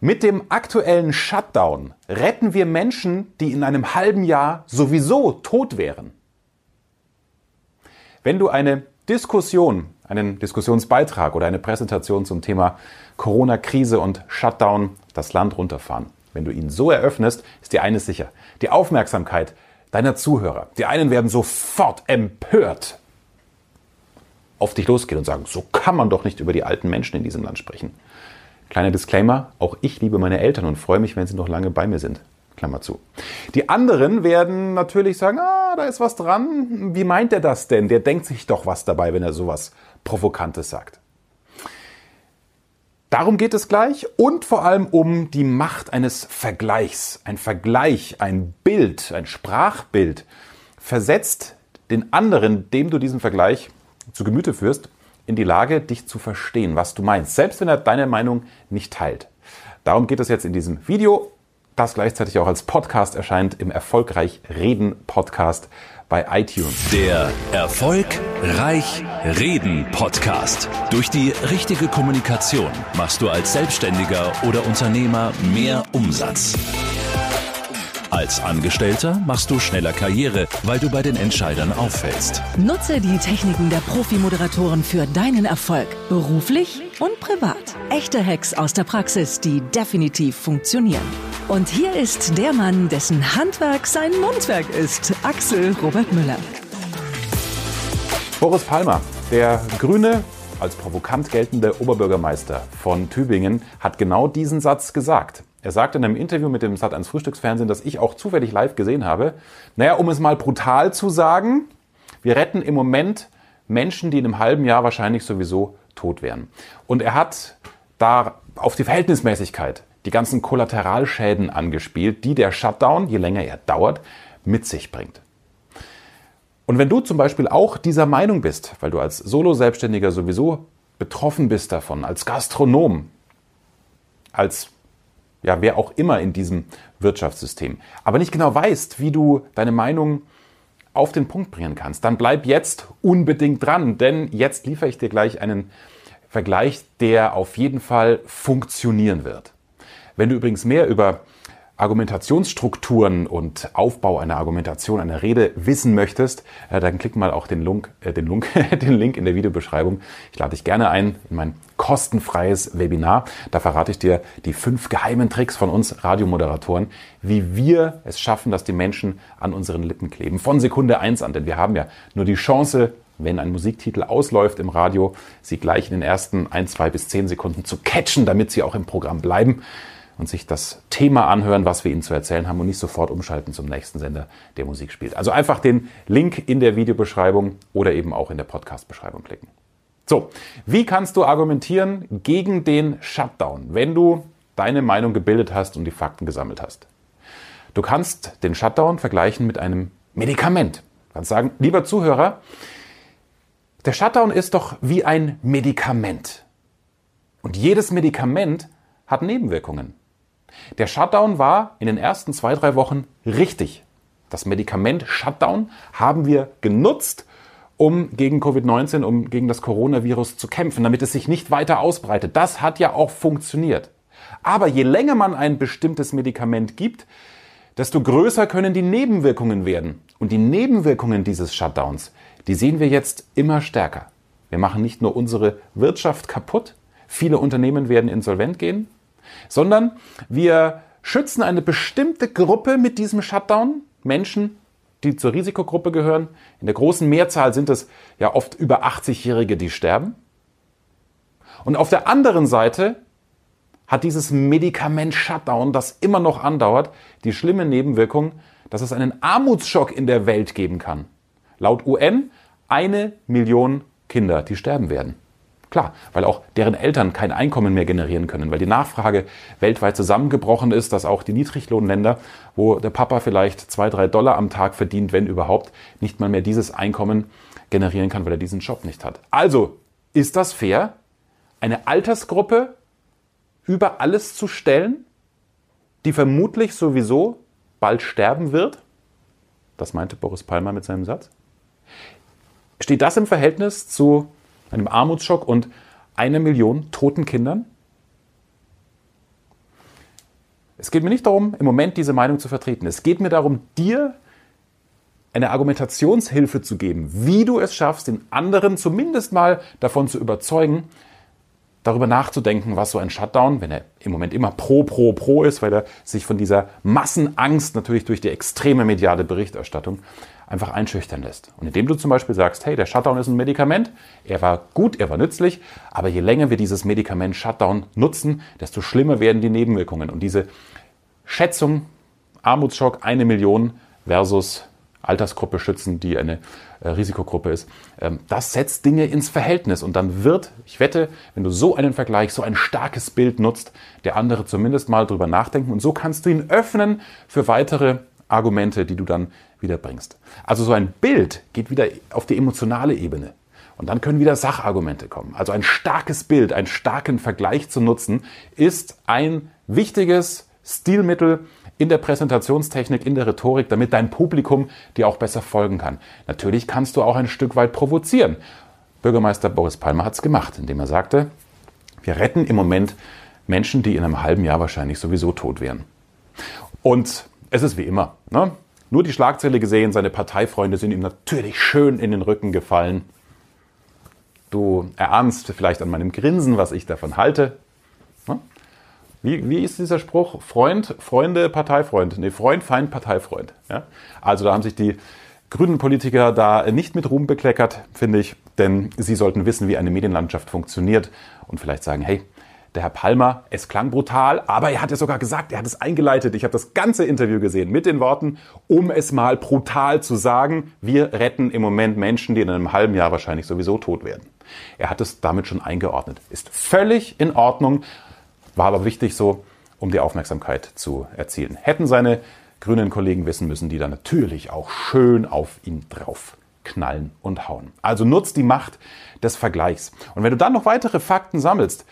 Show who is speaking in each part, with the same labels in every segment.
Speaker 1: Mit dem aktuellen Shutdown retten wir Menschen, die in einem halben Jahr sowieso tot wären. Wenn du eine Diskussion, einen Diskussionsbeitrag oder eine Präsentation zum Thema Corona-Krise und Shutdown das Land runterfahren, wenn du ihn so eröffnest, ist dir eines sicher. Die Aufmerksamkeit deiner Zuhörer. Die einen werden sofort empört auf dich losgehen und sagen, so kann man doch nicht über die alten Menschen in diesem Land sprechen. Kleiner Disclaimer, auch ich liebe meine Eltern und freue mich, wenn sie noch lange bei mir sind. Klammer zu. Die anderen werden natürlich sagen, ah, da ist was dran. Wie meint er das denn? Der denkt sich doch was dabei, wenn er sowas Provokantes sagt. Darum geht es gleich und vor allem um die Macht eines Vergleichs. Ein Vergleich, ein Bild, ein Sprachbild versetzt den anderen, dem du diesen Vergleich zu Gemüte führst, in die Lage, dich zu verstehen, was du meinst, selbst wenn er deine Meinung nicht teilt. Darum geht es jetzt in diesem Video, das gleichzeitig auch als Podcast erscheint im Erfolgreich Reden Podcast bei iTunes.
Speaker 2: Der Erfolgreich Reden Podcast. Durch die richtige Kommunikation machst du als Selbstständiger oder Unternehmer mehr Umsatz. Als Angestellter machst du schneller Karriere, weil du bei den Entscheidern auffällst.
Speaker 3: Nutze die Techniken der Profi-Moderatoren für deinen Erfolg, beruflich und privat. Echte Hacks aus der Praxis, die definitiv funktionieren. Und hier ist der Mann, dessen Handwerk sein Mundwerk ist, Axel Robert Müller.
Speaker 1: Boris Palmer, der grüne, als provokant geltende Oberbürgermeister von Tübingen, hat genau diesen Satz gesagt. Er sagte in einem Interview mit dem Sat1 Frühstücksfernsehen, das ich auch zufällig live gesehen habe, naja, um es mal brutal zu sagen, wir retten im Moment Menschen, die in einem halben Jahr wahrscheinlich sowieso tot wären. Und er hat da auf die Verhältnismäßigkeit die ganzen Kollateralschäden angespielt, die der Shutdown, je länger er dauert, mit sich bringt. Und wenn du zum Beispiel auch dieser Meinung bist, weil du als Solo-Selbstständiger sowieso betroffen bist davon, als Gastronom, als ja, wer auch immer in diesem Wirtschaftssystem, aber nicht genau weißt, wie du deine Meinung auf den Punkt bringen kannst, dann bleib jetzt unbedingt dran, denn jetzt liefere ich dir gleich einen Vergleich, der auf jeden Fall funktionieren wird. Wenn du übrigens mehr über Argumentationsstrukturen und Aufbau einer Argumentation, einer Rede wissen möchtest, äh, dann klick mal auch den, Link, äh, den, Link, den Link in der Videobeschreibung. Ich lade dich gerne ein in mein kostenfreies Webinar. Da verrate ich dir die fünf geheimen Tricks von uns Radiomoderatoren, wie wir es schaffen, dass die Menschen an unseren Lippen kleben. Von Sekunde eins an, denn wir haben ja nur die Chance, wenn ein Musiktitel ausläuft im Radio, sie gleich in den ersten ein, zwei bis zehn Sekunden zu catchen, damit sie auch im Programm bleiben und sich das Thema anhören, was wir Ihnen zu erzählen haben und nicht sofort umschalten zum nächsten Sender, der Musik spielt. Also einfach den Link in der Videobeschreibung oder eben auch in der Podcast-Beschreibung klicken. So, wie kannst du argumentieren gegen den Shutdown, wenn du deine Meinung gebildet hast und die Fakten gesammelt hast? Du kannst den Shutdown vergleichen mit einem Medikament. Du kannst sagen, lieber Zuhörer, der Shutdown ist doch wie ein Medikament. Und jedes Medikament hat Nebenwirkungen. Der Shutdown war in den ersten zwei, drei Wochen richtig. Das Medikament Shutdown haben wir genutzt, um gegen Covid-19, um gegen das Coronavirus zu kämpfen, damit es sich nicht weiter ausbreitet. Das hat ja auch funktioniert. Aber je länger man ein bestimmtes Medikament gibt, desto größer können die Nebenwirkungen werden. Und die Nebenwirkungen dieses Shutdowns, die sehen wir jetzt immer stärker. Wir machen nicht nur unsere Wirtschaft kaputt, viele Unternehmen werden insolvent gehen, sondern wir schützen eine bestimmte Gruppe mit diesem Shutdown, Menschen, die zur Risikogruppe gehören. In der großen Mehrzahl sind es ja oft über 80-Jährige, die sterben. Und auf der anderen Seite hat dieses Medikament Shutdown, das immer noch andauert, die schlimme Nebenwirkung, dass es einen Armutsschock in der Welt geben kann. Laut UN eine Million Kinder, die sterben werden. Klar, weil auch deren Eltern kein Einkommen mehr generieren können, weil die Nachfrage weltweit zusammengebrochen ist, dass auch die Niedriglohnländer, wo der Papa vielleicht zwei, drei Dollar am Tag verdient, wenn überhaupt, nicht mal mehr dieses Einkommen generieren kann, weil er diesen Job nicht hat. Also, ist das fair, eine Altersgruppe über alles zu stellen, die vermutlich sowieso bald sterben wird? Das meinte Boris Palmer mit seinem Satz. Steht das im Verhältnis zu einem Armutsschock und einer Million toten Kindern? Es geht mir nicht darum, im Moment diese Meinung zu vertreten. Es geht mir darum, dir eine Argumentationshilfe zu geben, wie du es schaffst, den anderen zumindest mal davon zu überzeugen, darüber nachzudenken, was so ein Shutdown, wenn er im Moment immer pro, pro, pro ist, weil er sich von dieser Massenangst natürlich durch die extreme mediale Berichterstattung einfach einschüchtern lässt. Und indem du zum Beispiel sagst, hey, der Shutdown ist ein Medikament, er war gut, er war nützlich, aber je länger wir dieses Medikament Shutdown nutzen, desto schlimmer werden die Nebenwirkungen. Und diese Schätzung, Armutsschock, eine Million versus Altersgruppe schützen, die eine äh, Risikogruppe ist. Ähm, das setzt Dinge ins Verhältnis und dann wird, ich wette, wenn du so einen Vergleich, so ein starkes Bild nutzt, der andere zumindest mal drüber nachdenken und so kannst du ihn öffnen für weitere Argumente, die du dann wieder bringst. Also so ein Bild geht wieder auf die emotionale Ebene. Und dann können wieder Sachargumente kommen. Also ein starkes Bild, einen starken Vergleich zu nutzen, ist ein wichtiges Stilmittel in der Präsentationstechnik, in der Rhetorik, damit dein Publikum dir auch besser folgen kann. Natürlich kannst du auch ein Stück weit provozieren. Bürgermeister Boris Palmer hat es gemacht, indem er sagte, wir retten im Moment Menschen, die in einem halben Jahr wahrscheinlich sowieso tot wären. Und es ist wie immer. Ne? Nur die Schlagzeile gesehen, seine Parteifreunde sind ihm natürlich schön in den Rücken gefallen. Du erahnst vielleicht an meinem Grinsen, was ich davon halte. Ne? Wie, wie ist dieser Spruch? Freund, Freunde, Parteifreund. Nee, Freund, Feind, Parteifreund. Ja? Also da haben sich die grünen Politiker da nicht mit Ruhm bekleckert, finde ich. Denn sie sollten wissen, wie eine Medienlandschaft funktioniert und vielleicht sagen, hey, der Herr Palmer, es klang brutal, aber er hat ja sogar gesagt, er hat es eingeleitet. Ich habe das ganze Interview gesehen mit den Worten, um es mal brutal zu sagen, wir retten im Moment Menschen, die in einem halben Jahr wahrscheinlich sowieso tot werden. Er hat es damit schon eingeordnet. Ist völlig in Ordnung, war aber wichtig so, um die Aufmerksamkeit zu erzielen. Hätten seine grünen Kollegen wissen müssen, die dann natürlich auch schön auf ihn drauf knallen und hauen. Also nutzt die Macht des Vergleichs. Und wenn du dann noch weitere Fakten sammelst,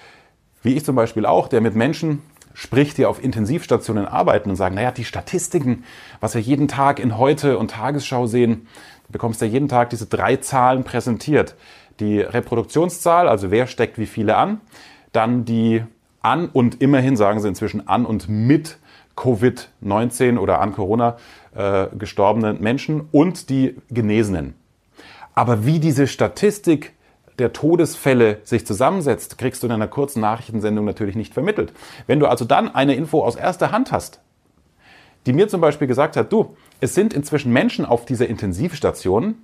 Speaker 1: wie ich zum Beispiel auch, der mit Menschen spricht, die auf Intensivstationen arbeiten und sagen, naja, die Statistiken, was wir jeden Tag in Heute und Tagesschau sehen, du bekommst ja jeden Tag diese drei Zahlen präsentiert. Die Reproduktionszahl, also wer steckt wie viele an, dann die an und immerhin sagen sie inzwischen an und mit Covid-19 oder an Corona äh, gestorbenen Menschen und die Genesenen. Aber wie diese Statistik der Todesfälle sich zusammensetzt, kriegst du in einer kurzen Nachrichtensendung natürlich nicht vermittelt. Wenn du also dann eine Info aus erster Hand hast, die mir zum Beispiel gesagt hat, du, es sind inzwischen Menschen auf dieser Intensivstation,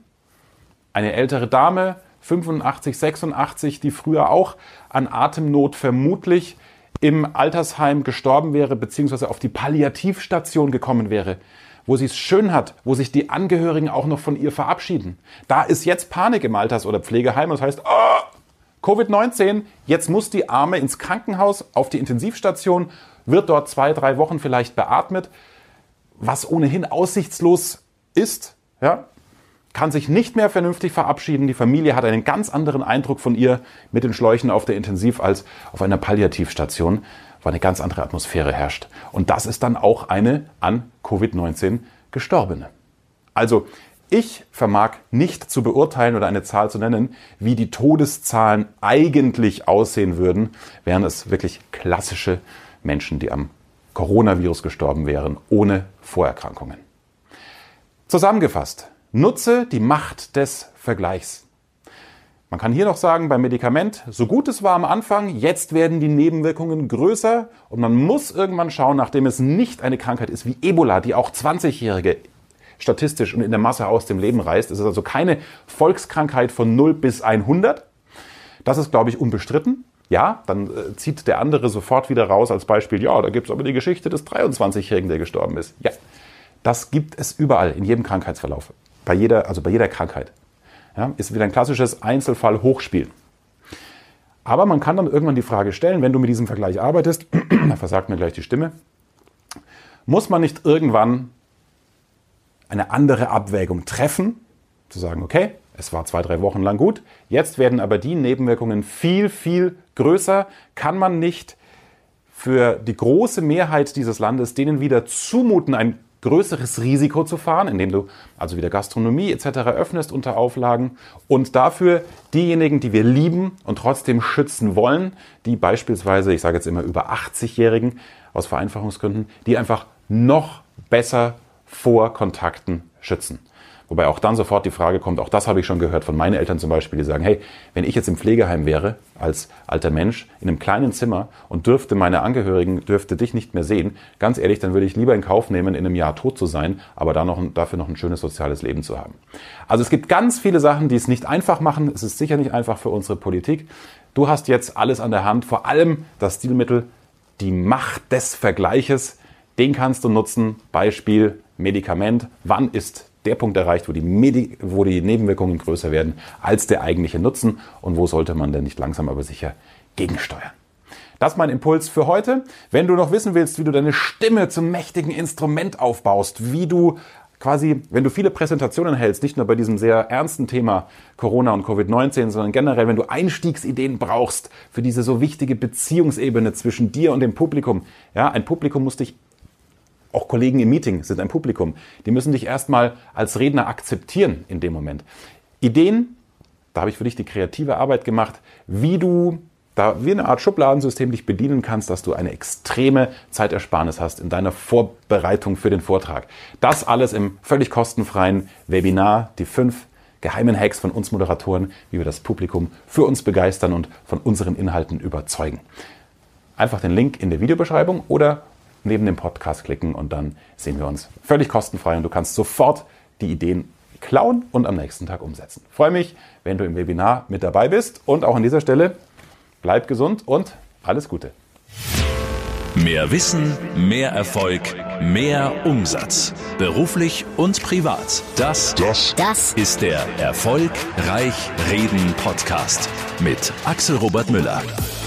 Speaker 1: eine ältere Dame, 85, 86, die früher auch an Atemnot vermutlich im Altersheim gestorben wäre, beziehungsweise auf die Palliativstation gekommen wäre, wo sie es schön hat, wo sich die Angehörigen auch noch von ihr verabschieden. Da ist jetzt Panik im Alters- oder Pflegeheim. Das heißt, oh, Covid-19, jetzt muss die Arme ins Krankenhaus, auf die Intensivstation, wird dort zwei, drei Wochen vielleicht beatmet, was ohnehin aussichtslos ist. Ja, kann sich nicht mehr vernünftig verabschieden. Die Familie hat einen ganz anderen Eindruck von ihr mit den Schläuchen auf der Intensiv als auf einer Palliativstation wo eine ganz andere Atmosphäre herrscht. Und das ist dann auch eine an Covid-19 Gestorbene. Also ich vermag nicht zu beurteilen oder eine Zahl zu nennen, wie die Todeszahlen eigentlich aussehen würden, wären es wirklich klassische Menschen, die am Coronavirus gestorben wären, ohne Vorerkrankungen. Zusammengefasst, nutze die Macht des Vergleichs. Man kann hier noch sagen, beim Medikament, so gut es war am Anfang, jetzt werden die Nebenwirkungen größer und man muss irgendwann schauen, nachdem es nicht eine Krankheit ist wie Ebola, die auch 20-Jährige statistisch und in der Masse aus dem Leben reißt. Es ist also keine Volkskrankheit von 0 bis 100. Das ist, glaube ich, unbestritten. Ja, dann äh, zieht der andere sofort wieder raus als Beispiel, ja, da gibt es aber die Geschichte des 23-Jährigen, der gestorben ist. Ja, das gibt es überall, in jedem Krankheitsverlauf. Bei jeder, also bei jeder Krankheit. Ja, ist wieder ein klassisches Einzelfall-Hochspiel. Aber man kann dann irgendwann die Frage stellen, wenn du mit diesem Vergleich arbeitest, da versagt mir gleich die Stimme, muss man nicht irgendwann eine andere Abwägung treffen, zu sagen, okay, es war zwei, drei Wochen lang gut, jetzt werden aber die Nebenwirkungen viel, viel größer, kann man nicht für die große Mehrheit dieses Landes denen wieder zumuten, ein größeres Risiko zu fahren, indem du also wieder Gastronomie etc. öffnest unter Auflagen und dafür diejenigen, die wir lieben und trotzdem schützen wollen, die beispielsweise, ich sage jetzt immer über 80-Jährigen aus Vereinfachungsgründen, die einfach noch besser vor Kontakten schützen. Wobei auch dann sofort die Frage kommt, auch das habe ich schon gehört von meinen Eltern zum Beispiel, die sagen, hey, wenn ich jetzt im Pflegeheim wäre, als alter Mensch, in einem kleinen Zimmer und dürfte meine Angehörigen, dürfte dich nicht mehr sehen, ganz ehrlich, dann würde ich lieber in Kauf nehmen, in einem Jahr tot zu sein, aber da noch, dafür noch ein schönes soziales Leben zu haben. Also es gibt ganz viele Sachen, die es nicht einfach machen. Es ist sicher nicht einfach für unsere Politik. Du hast jetzt alles an der Hand, vor allem das Stilmittel, die Macht des Vergleiches. Den kannst du nutzen. Beispiel Medikament. Wann ist der Punkt erreicht, wo die, Medi wo die Nebenwirkungen größer werden als der eigentliche Nutzen und wo sollte man denn nicht langsam aber sicher gegensteuern. Das ist mein Impuls für heute. Wenn du noch wissen willst, wie du deine Stimme zum mächtigen Instrument aufbaust, wie du quasi, wenn du viele Präsentationen hältst, nicht nur bei diesem sehr ernsten Thema Corona und Covid-19, sondern generell, wenn du Einstiegsideen brauchst für diese so wichtige Beziehungsebene zwischen dir und dem Publikum. Ja, ein Publikum muss dich auch Kollegen im Meeting sind ein Publikum. Die müssen dich erstmal als Redner akzeptieren in dem Moment. Ideen, da habe ich für dich die kreative Arbeit gemacht, wie du da wie eine Art Schubladensystem dich bedienen kannst, dass du eine extreme Zeitersparnis hast in deiner Vorbereitung für den Vortrag. Das alles im völlig kostenfreien Webinar, die fünf geheimen Hacks von uns Moderatoren, wie wir das Publikum für uns begeistern und von unseren Inhalten überzeugen. Einfach den Link in der Videobeschreibung oder neben dem Podcast klicken und dann sehen wir uns völlig kostenfrei und du kannst sofort die Ideen klauen und am nächsten Tag umsetzen. freue mich, wenn du im Webinar mit dabei bist und auch an dieser Stelle bleib gesund und alles Gute.
Speaker 2: Mehr Wissen, mehr Erfolg, mehr Umsatz. Beruflich und privat. Das, das, das ist der Erfolgreich Reden Podcast mit Axel Robert Müller.